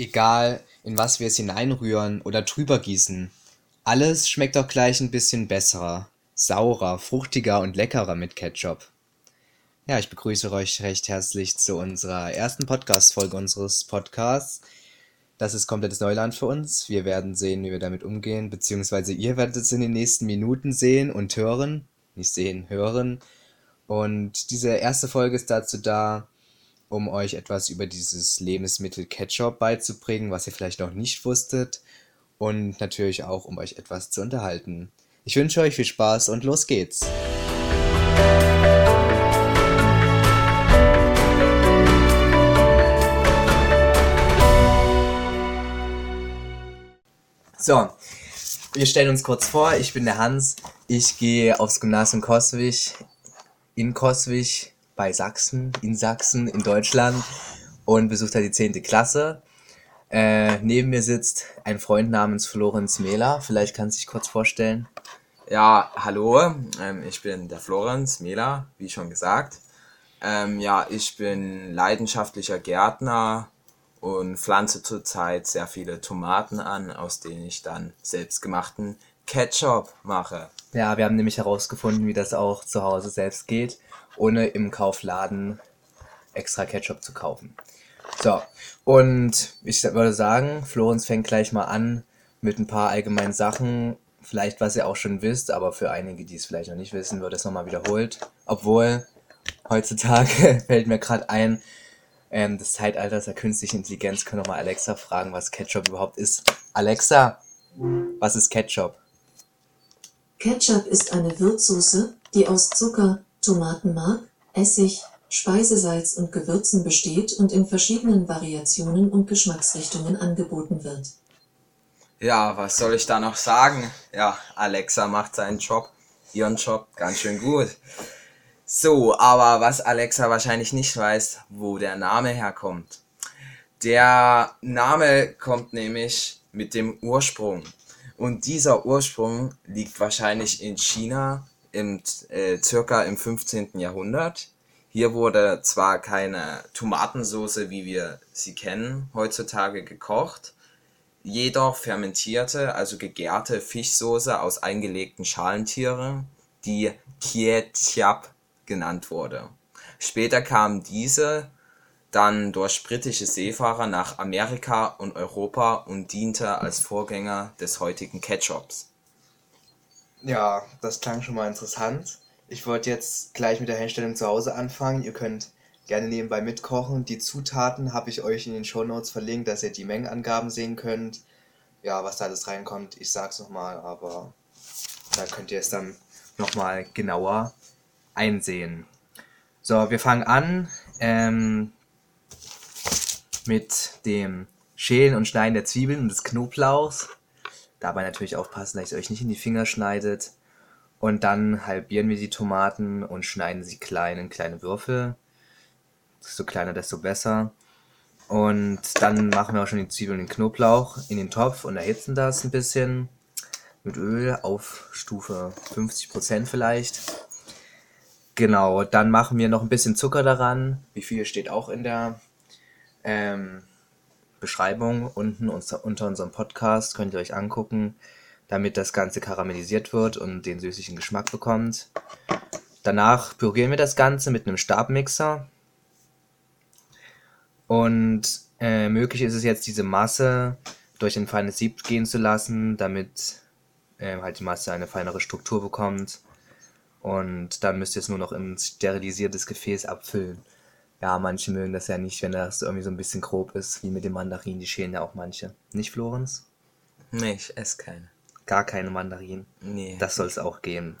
Egal, in was wir es hineinrühren oder drüber gießen, alles schmeckt doch gleich ein bisschen besser, saurer, fruchtiger und leckerer mit Ketchup. Ja, ich begrüße euch recht herzlich zu unserer ersten Podcast-Folge unseres Podcasts. Das ist komplettes Neuland für uns. Wir werden sehen, wie wir damit umgehen, beziehungsweise ihr werdet es in den nächsten Minuten sehen und hören. Nicht sehen, hören. Und diese erste Folge ist dazu da, um euch etwas über dieses Lebensmittel Ketchup beizubringen, was ihr vielleicht noch nicht wusstet. Und natürlich auch, um euch etwas zu unterhalten. Ich wünsche euch viel Spaß und los geht's. So, wir stellen uns kurz vor. Ich bin der Hans. Ich gehe aufs Gymnasium Koswig in Koswig bei Sachsen, in Sachsen, in Deutschland und besucht da die 10. Klasse. Äh, neben mir sitzt ein Freund namens Florenz Mehler. Vielleicht kannst du dich kurz vorstellen. Ja, hallo, ähm, ich bin der Florenz Mehler, wie schon gesagt. Ähm, ja, ich bin leidenschaftlicher Gärtner und pflanze zurzeit sehr viele Tomaten an, aus denen ich dann selbstgemachten Ketchup mache. Ja, wir haben nämlich herausgefunden, wie das auch zu Hause selbst geht ohne im Kaufladen extra Ketchup zu kaufen. So, und ich würde sagen, Florenz fängt gleich mal an mit ein paar allgemeinen Sachen. Vielleicht, was ihr auch schon wisst, aber für einige, die es vielleicht noch nicht wissen, wird es nochmal wiederholt. Obwohl, heutzutage fällt mir gerade ein, ähm, des Zeitalters der künstlichen Intelligenz können wir mal Alexa fragen, was Ketchup überhaupt ist. Alexa, was ist Ketchup? Ketchup ist eine Würzsoße, die aus Zucker, Tomatenmark, Essig, Speisesalz und Gewürzen besteht und in verschiedenen Variationen und Geschmacksrichtungen angeboten wird. Ja, was soll ich da noch sagen? Ja, Alexa macht seinen Job, ihren Job ganz schön gut. So, aber was Alexa wahrscheinlich nicht weiß, wo der Name herkommt. Der Name kommt nämlich mit dem Ursprung. Und dieser Ursprung liegt wahrscheinlich in China im, äh, circa im 15. Jahrhundert. Hier wurde zwar keine Tomatensoße, wie wir sie kennen, heutzutage gekocht, jedoch fermentierte, also gegärte Fischsoße aus eingelegten Schalentieren, die Kietiap genannt wurde. Später kam diese dann durch britische Seefahrer nach Amerika und Europa und diente als Vorgänger des heutigen Ketchups. Ja, das klang schon mal interessant. Ich wollte jetzt gleich mit der Herstellung zu Hause anfangen. Ihr könnt gerne nebenbei mitkochen. Die Zutaten habe ich euch in den Show Notes verlinkt, dass ihr die Mengenangaben sehen könnt. Ja, was da alles reinkommt, ich sag's nochmal, aber da könnt ihr es dann nochmal genauer einsehen. So, wir fangen an ähm, mit dem Schälen und Schneiden der Zwiebeln und des Knoblauchs. Dabei natürlich aufpassen, dass ihr euch nicht in die Finger schneidet. Und dann halbieren wir die Tomaten und schneiden sie klein in kleine Würfel. Desto kleiner, desto besser. Und dann machen wir auch schon die Zwiebeln und den Knoblauch in den Topf und erhitzen das ein bisschen mit Öl auf Stufe 50% vielleicht. Genau, dann machen wir noch ein bisschen Zucker daran. Wie viel steht auch in der ähm, Beschreibung unten unter, unter unserem Podcast, könnt ihr euch angucken, damit das Ganze karamellisiert wird und den süßlichen Geschmack bekommt. Danach pürieren wir das Ganze mit einem Stabmixer. Und äh, möglich ist es jetzt, diese Masse durch ein feines Sieb gehen zu lassen, damit äh, halt die Masse eine feinere Struktur bekommt. Und dann müsst ihr es nur noch in ein sterilisiertes Gefäß abfüllen ja, manche mögen das ja nicht, wenn das irgendwie so ein bisschen grob ist, wie mit den Mandarinen. Die schälen ja auch manche. Nicht, Florenz? Nee, ich esse keine. Gar keine Mandarinen? Nee. Das soll es auch geben.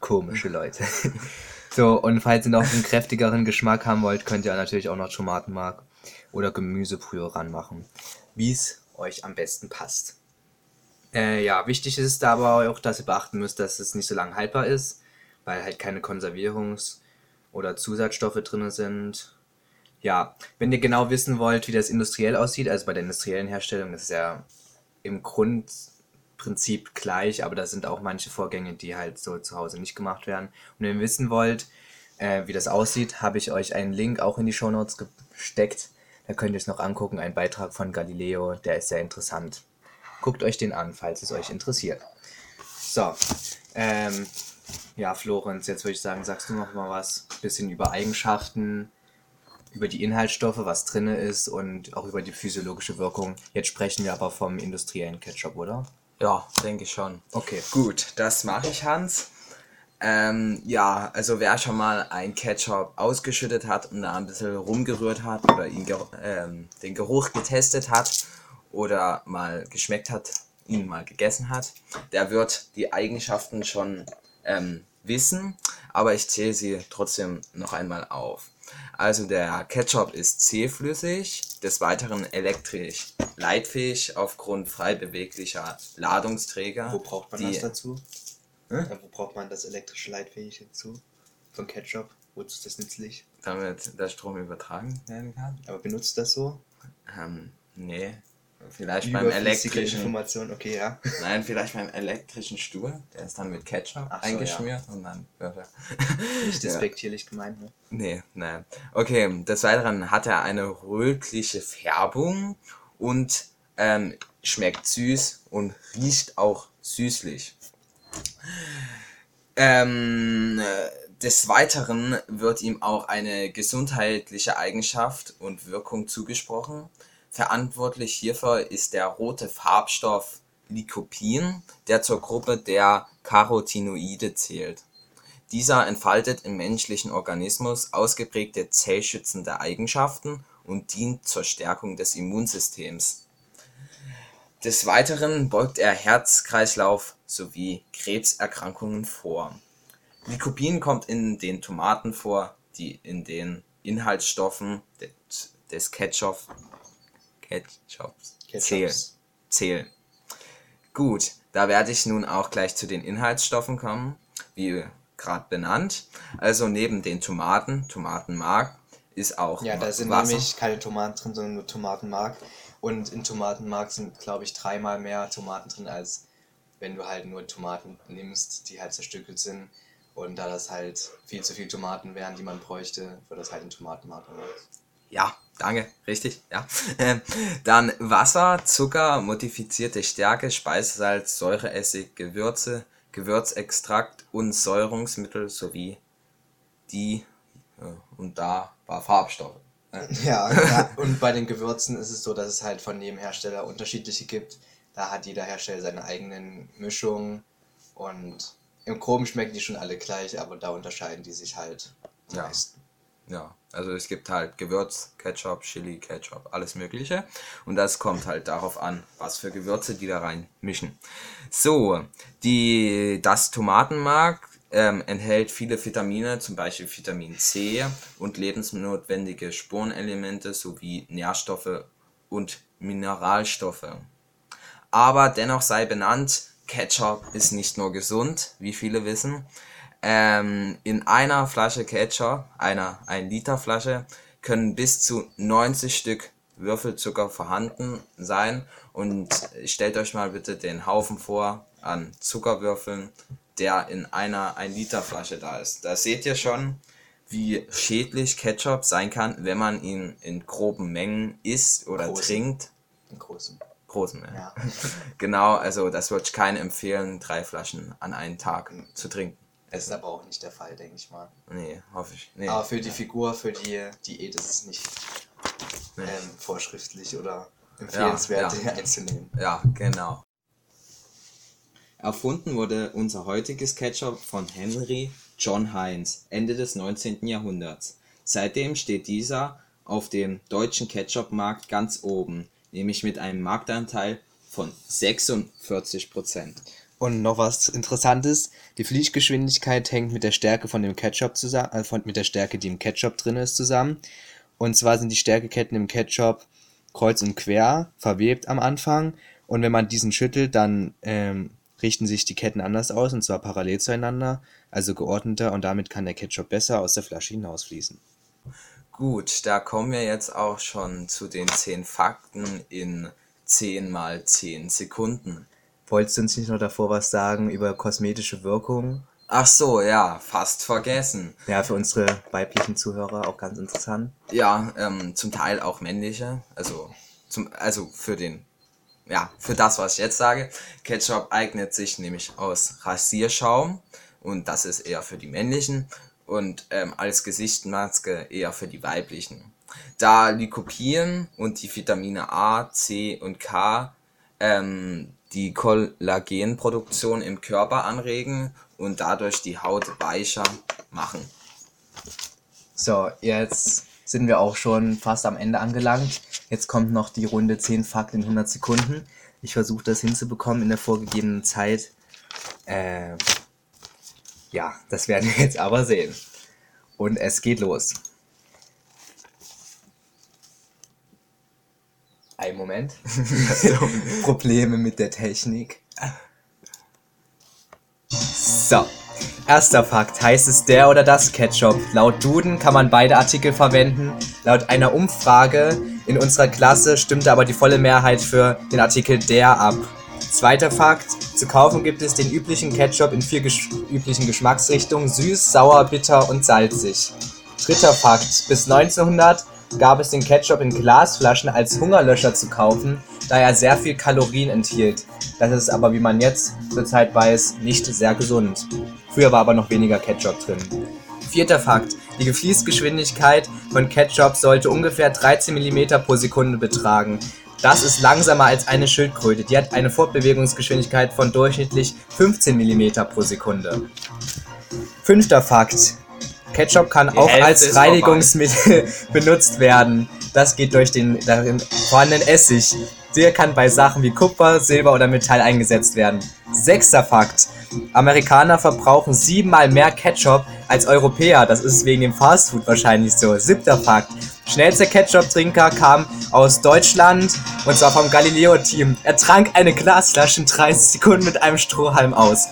Komische Leute. so, und falls ihr noch einen kräftigeren Geschmack haben wollt, könnt ihr natürlich auch noch Tomatenmark oder Gemüsebrühe ranmachen. Wie es euch am besten passt. Äh, ja, wichtig ist aber auch, dass ihr beachten müsst, dass es nicht so lange haltbar ist, weil halt keine Konservierungs- oder Zusatzstoffe drin sind ja, wenn ihr genau wissen wollt, wie das industriell aussieht, also bei der industriellen Herstellung, ist ja im Grundprinzip gleich, aber da sind auch manche Vorgänge, die halt so zu Hause nicht gemacht werden. Und wenn ihr wissen wollt, äh, wie das aussieht, habe ich euch einen Link auch in die Show Notes gesteckt. Da könnt ihr es noch angucken, ein Beitrag von Galileo, der ist sehr interessant. Guckt euch den an, falls es euch interessiert. So, ähm, ja, Florenz, jetzt würde ich sagen, sagst du noch mal was, bisschen über Eigenschaften, über die Inhaltsstoffe, was drin ist und auch über die physiologische Wirkung. Jetzt sprechen wir aber vom industriellen Ketchup, oder? Ja, denke ich schon. Okay. Gut, das mache ich, Hans. Ähm, ja, also wer schon mal ein Ketchup ausgeschüttet hat und da ein bisschen rumgerührt hat oder ihn ähm, den Geruch getestet hat oder mal geschmeckt hat, ihn mal gegessen hat, der wird die Eigenschaften schon ähm, wissen, aber ich zähle sie trotzdem noch einmal auf. Also der Ketchup ist zähflüssig, des Weiteren elektrisch leitfähig aufgrund frei beweglicher Ladungsträger. Wo braucht man das dazu? Hä? Ja, wo braucht man das elektrische Leitfähige dazu? Von Ketchup? Wozu ist das nützlich? Damit der Strom übertragen werden kann? Aber benutzt das so? Ähm, nee. Vielleicht beim elektrischen. Information, okay, ja. Nein, vielleicht beim elektrischen Stuhl. Der ist dann mit Ketchup so, eingeschmiert und dann wird er. Nicht Ja. despektierlich gemeint, ne? Nee, nein. Okay, des Weiteren hat er eine rötliche Färbung und ähm, schmeckt süß und riecht auch süßlich. Ähm, äh, des Weiteren wird ihm auch eine gesundheitliche Eigenschaft und Wirkung zugesprochen. Verantwortlich hierfür ist der rote Farbstoff Lycopin, der zur Gruppe der Carotinoide zählt. Dieser entfaltet im menschlichen Organismus ausgeprägte zellschützende Eigenschaften und dient zur Stärkung des Immunsystems. Des Weiteren beugt er Herz-Kreislauf sowie Krebserkrankungen vor. Lycopin kommt in den Tomaten vor, die in den Inhaltsstoffen des, Ketchup, Ketchups zählen. Zählen. Gut, da werde ich nun auch gleich zu den Inhaltsstoffen kommen, wie gerade benannt. Also neben den Tomaten, Tomatenmark, ist auch Ja, da sind Wasser. nämlich keine Tomaten drin, sondern nur Tomatenmark. Und in Tomatenmark sind, glaube ich, dreimal mehr Tomaten drin, als wenn du halt nur Tomaten nimmst, die halt zerstückelt sind. Und da das halt viel zu viele Tomaten wären, die man bräuchte, wird das halt in Tomatenmark gemacht. Ja, danke, richtig, ja. Ähm, Dann Wasser, Zucker, modifizierte Stärke, Speisesalz, Säureessig, Gewürze, Gewürzextrakt und Säurungsmittel sowie die äh, und da war Farbstoffe. Ja, ja, und bei den Gewürzen ist es so, dass es halt von jedem Hersteller unterschiedliche gibt. Da hat jeder Hersteller seine eigenen Mischungen und im Groben schmecken die schon alle gleich, aber da unterscheiden die sich halt am Ja. meisten. Ja, also es gibt halt Gewürz, Ketchup, Chili, Ketchup, alles Mögliche. Und das kommt halt darauf an, was für Gewürze die da rein mischen. So, die, das Tomatenmark ähm, enthält viele Vitamine, zum Beispiel Vitamin C und lebensnotwendige Spurenelemente sowie Nährstoffe und Mineralstoffe. Aber dennoch sei benannt, Ketchup ist nicht nur gesund, wie viele wissen. Ähm, in einer Flasche Ketchup, einer 1 Liter Flasche, können bis zu 90 Stück Würfelzucker vorhanden sein. Und stellt euch mal bitte den Haufen vor an Zuckerwürfeln, der in einer 1 Liter Flasche da ist. Da seht ihr schon, wie schädlich Ketchup sein kann, wenn man ihn in groben Mengen isst oder Großen. trinkt. Im Großen. Großen, ja. Ja. Genau, also das würde ich keinem empfehlen, drei Flaschen an einem Tag zu trinken. Das ist aber auch nicht der Fall, denke ich mal. Nee, hoffe ich. Nee. Aber für die Figur, für die Diät ist es nicht Nee. ähm, vorschriftlich oder empfehlenswert ja. einzunehmen. Ja, genau. Erfunden wurde unser heutiges Ketchup von Henry John Heinz Ende des 19. Jahrhunderts. Seitdem steht dieser auf dem deutschen Ketchup-Markt ganz oben, nämlich mit einem Marktanteil von 46%. Und noch was Interessantes, die Fließgeschwindigkeit hängt mit der Stärke von dem Ketchup zusammen, äh, von, mit der Stärke, die im Ketchup drin ist, zusammen. Und zwar sind die Stärkeketten im Ketchup kreuz und quer, verwebt am Anfang. Und wenn man diesen schüttelt, dann ähm, richten sich die Ketten anders aus, und zwar parallel zueinander, also geordneter, und damit kann der Ketchup besser aus der Flasche hinausfließen. Gut, da kommen wir jetzt auch schon zu den 10 Fakten in 10 mal 10 Sekunden. Wolltest du uns nicht noch davor was sagen über kosmetische Wirkung Ach so, ja, fast vergessen. Ja, für unsere weiblichen Zuhörer auch ganz interessant. Ja, ähm, zum Teil auch männliche. Also, zum, also für den, ja, für das, was ich jetzt sage. Ketchup eignet sich nämlich aus Rasierschaum und das ist eher für die männlichen und ähm, als Gesichtsmaske eher für die weiblichen. Da Lycopin und die Vitamine A, C und K ähm, die Kollagenproduktion im Körper anregen und dadurch die Haut weicher machen. So, jetzt sind wir auch schon fast am Ende angelangt. Jetzt kommt noch die Runde 10 Fakten in 100 Sekunden. Ich versuche das hinzubekommen in der vorgegebenen Zeit. Äh, ja, das werden wir jetzt aber sehen. Und es geht los. Ein Moment. Probleme mit der Technik. So. Erster Fakt. Heißt es der oder das Ketchup? Laut Duden kann man beide Artikel verwenden. Laut einer Umfrage in unserer Klasse stimmte aber die volle Mehrheit für den Artikel der ab. Zweiter Fakt. Zu kaufen gibt es den üblichen Ketchup in vier gesch üblichen Geschmacksrichtungen. Süß, sauer, bitter und salzig. Dritter Fakt. Bis 1900 gab es den Ketchup in Glasflaschen als Hungerlöscher zu kaufen, da er sehr viel Kalorien enthielt. Das ist aber, wie man jetzt zurzeit weiß, nicht sehr gesund. Früher war aber noch weniger Ketchup drin. Vierter Fakt. Die Gefließgeschwindigkeit von Ketchup sollte ungefähr 13 mm pro Sekunde betragen. Das ist langsamer als eine Schildkröte. Die hat eine Fortbewegungsgeschwindigkeit von durchschnittlich 15 mm pro Sekunde. Fünfter Fakt. Ketchup kann auch als Reinigungsmittel benutzt werden. Das geht durch den darin vorhandenen Essig. Der kann bei Sachen wie Kupfer, Silber oder Metall eingesetzt werden. Sechster Fakt. Amerikaner verbrauchen siebenmal mehr Ketchup als Europäer. Das ist wegen dem Fastfood wahrscheinlich so. Siebter Fakt. Schnellster Ketchup-Trinker kam aus Deutschland und zwar vom Galileo-Team. Er trank eine Glasflasche in 30 Sekunden mit einem Strohhalm aus.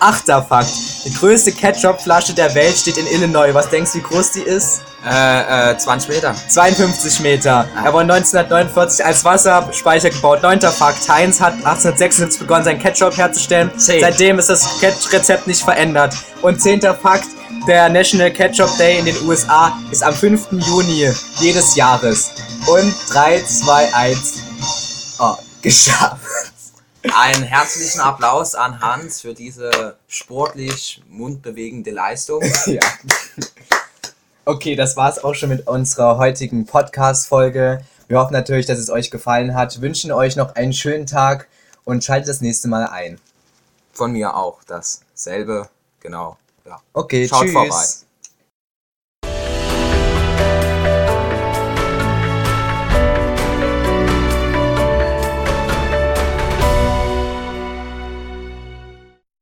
Achter Fakt. Die größte Ketchup-Flasche der Welt steht in Illinois. Was denkst du, wie groß die ist? Äh, äh, 20 Meter. 52 Meter. Er wurde 1949 als Wasserspeicher gebaut. Neunter Fakt. Heinz hat 1876 begonnen, sein Ketchup herzustellen. Zehn. Seitdem ist das Ket- Rezept nicht verändert. Und zehnter Fakt. Der National Ketchup Day in den USA ist am 5. Juni jedes Jahres. Und 3, 2, 1. Oh, geschafft. Einen herzlichen Applaus an Hans für diese sportlich mundbewegende Leistung. ja. Okay, das war's auch schon mit unserer heutigen Podcast-Folge. Wir hoffen natürlich, dass es euch gefallen hat, wünschen euch noch einen schönen Tag und schaltet das nächste Mal ein. Von mir auch dasselbe. Genau. Ja. Okay, Schaut tschüss. vorbei.